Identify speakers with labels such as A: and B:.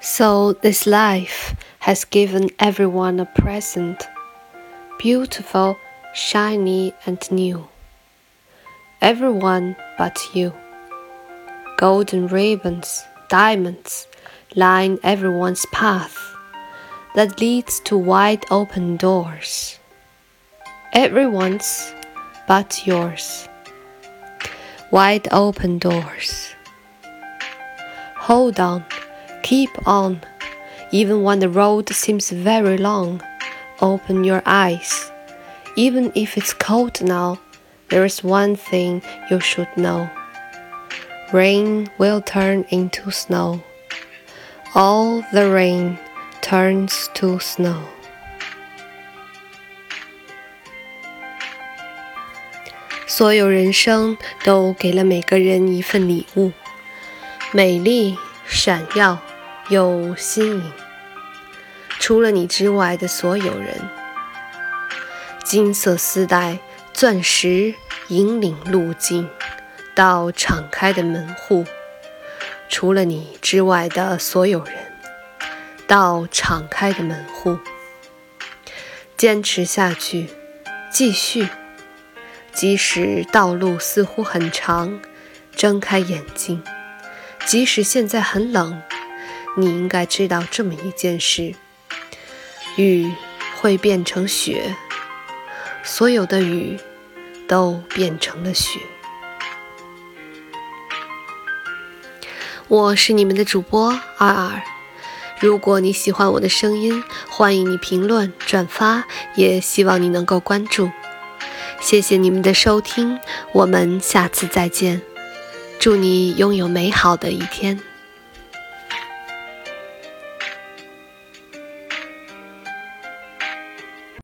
A: So this life has given everyone a present, beautiful, shiny, and new. Everyone but you. Golden ribbons, diamonds, line everyone's path that leads to wide open doors. Everyone's but yours. Wide open doors. Hold on Keep on, even when the road seems very long. Open your eyes. Even if it's cold now, there is one thing you should know. Rain will turn into snow. All the rain turns to snow. 所有人生都给了每个人一份礼物，美丽、 闪耀。又新颖，除了你之外的所有人，金色丝带、钻石引领路径到敞开的门户，除了你之外的所有人，到敞开的门户，坚持下去，继续，即使道路似乎很长，睁开眼睛，即使现在很冷。你应该知道这么一件事：雨会变成雪，所有的雨都变成了雪。我是你们的主播二二。如果你喜欢我的声音，欢迎你评论、转发，也希望你能够关注。谢谢你们的收听，我们下次再见。祝你拥有美好的一天。